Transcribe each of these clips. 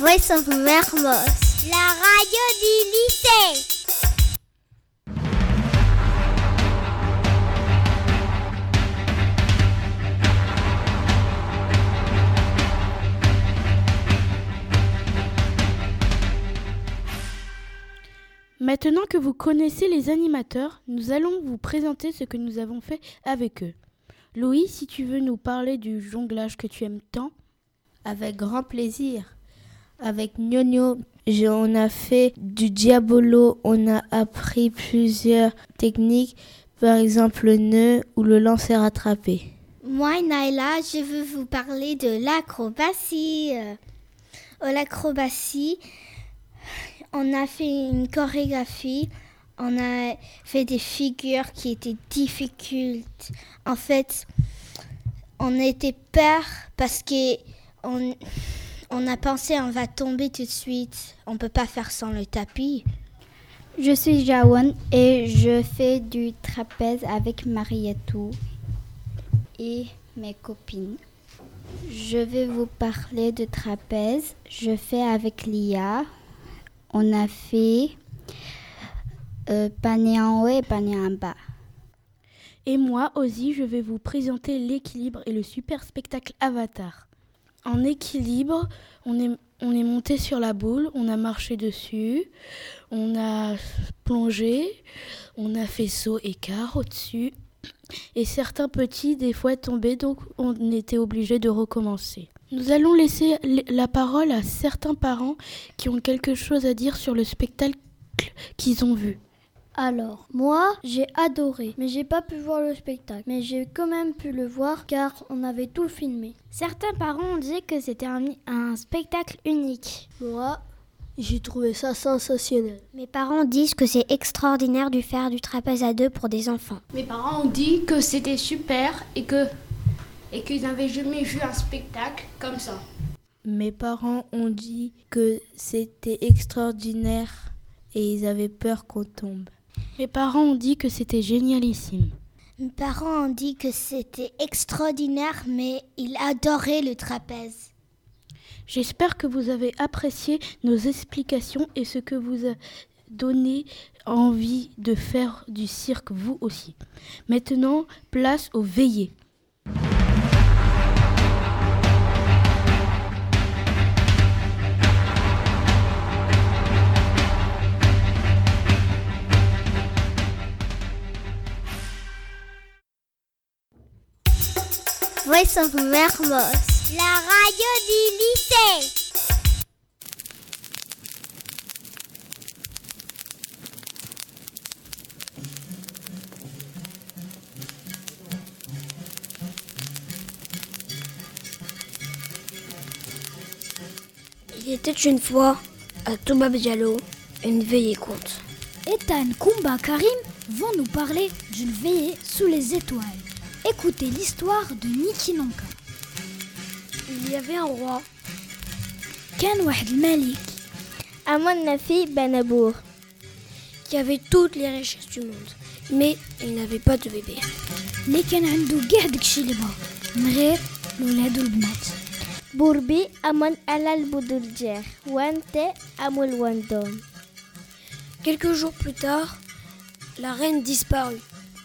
Voice of Mermos. La radio du lycée. Maintenant que vous connaissez les animateurs, nous allons vous présenter ce que nous avons fait avec eux. Louis, si tu veux nous parler du jonglage que tu aimes tant? Avec grand plaisir. Avec Gnogno, on a fait du diabolo, on a appris plusieurs techniques, par exemple le nœud ou le lancer rattrapé. Moi, Naila, je veux vous parler de l'acrobatie. Euh, l'acrobatie, on a fait une chorégraphie, on a fait des figures qui étaient difficiles. En fait, on était peur parce que on, on a pensé on va tomber tout de suite. On peut pas faire sans le tapis. Je suis Jawan et je fais du trapèze avec Marietou et mes copines. Je vais vous parler de trapèze. Je fais avec Lia. On a fait euh, panier en haut et panier en bas. Et moi, aussi, je vais vous présenter l'équilibre et le super spectacle Avatar. En équilibre, on est, on est monté sur la boule, on a marché dessus, on a plongé, on a fait saut et quart au-dessus. Et certains petits, des fois, tombaient, donc on était obligé de recommencer. Nous allons laisser la parole à certains parents qui ont quelque chose à dire sur le spectacle qu'ils ont vu. Alors, moi, j'ai adoré, mais j'ai pas pu voir le spectacle. Mais j'ai quand même pu le voir car on avait tout filmé. Certains parents ont dit que c'était un, un spectacle unique. Moi, j'ai trouvé ça sensationnel. Mes parents disent que c'est extraordinaire de faire du trapèze à deux pour des enfants. Mes parents ont dit que c'était super et que et qu'ils n'avaient jamais vu un spectacle comme ça. Mes parents ont dit que c'était extraordinaire et ils avaient peur qu'on tombe. Mes parents ont dit que c'était génialissime. Mes parents ont dit que c'était extraordinaire, mais ils adoraient le trapèze. J'espère que vous avez apprécié nos explications et ce que vous a donné envie de faire du cirque vous aussi. Maintenant, place aux veillées. Voice of Mermos. La radio du lycée. Il était une fois à Thomas Diallo une veillée courte. Ethan Kumba Karim vont nous parler d'une veillée sous les étoiles. Écoutez l'histoire de Niki Nanka. Il y avait un roi. كان واحد الملك Amon Nafi Banabour. qui avait toutes les richesses du monde, mais il n'avait pas de bébé. اللي كان عنده كاع داكشي اللي بغا من غير الولاد والبنات Bourbi Amon Alal Boudurjer. Wante Amul Wandom. Quelques jours plus tard, la reine disparut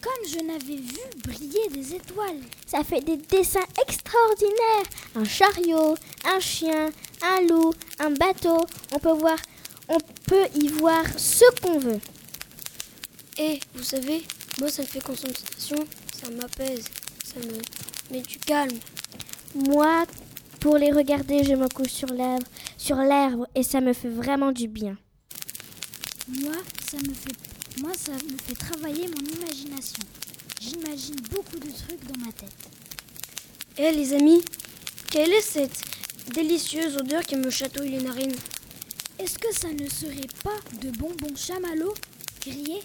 comme je n'avais vu briller des étoiles. Ça fait des dessins extraordinaires. Un chariot, un chien, un loup, un bateau. On peut voir, on peut y voir ce qu'on veut. Et vous savez, moi ça me fait concentration, ça m'apaise, ça me met du calme. Moi, pour les regarder, je me couche sur l'herbe, sur l'herbe et ça me fait vraiment du bien. Moi, ça me fait moi, ça me fait travailler mon imagination. J'imagine beaucoup de trucs dans ma tête. Eh les amis, quelle est cette délicieuse odeur qui me chatouille les narines Est-ce que ça ne serait pas de bonbons chamallows grillés?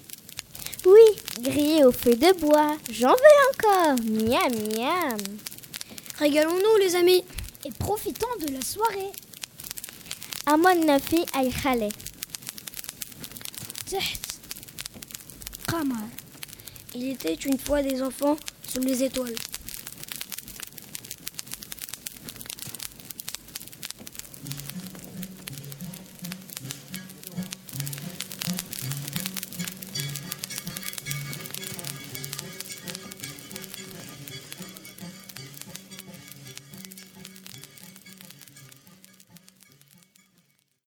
Oui, grillés au feu de bois. J'en veux encore. Miam, miam. Régalons-nous les amis. Et profitons de la soirée. À mon il était une fois des enfants sous les étoiles.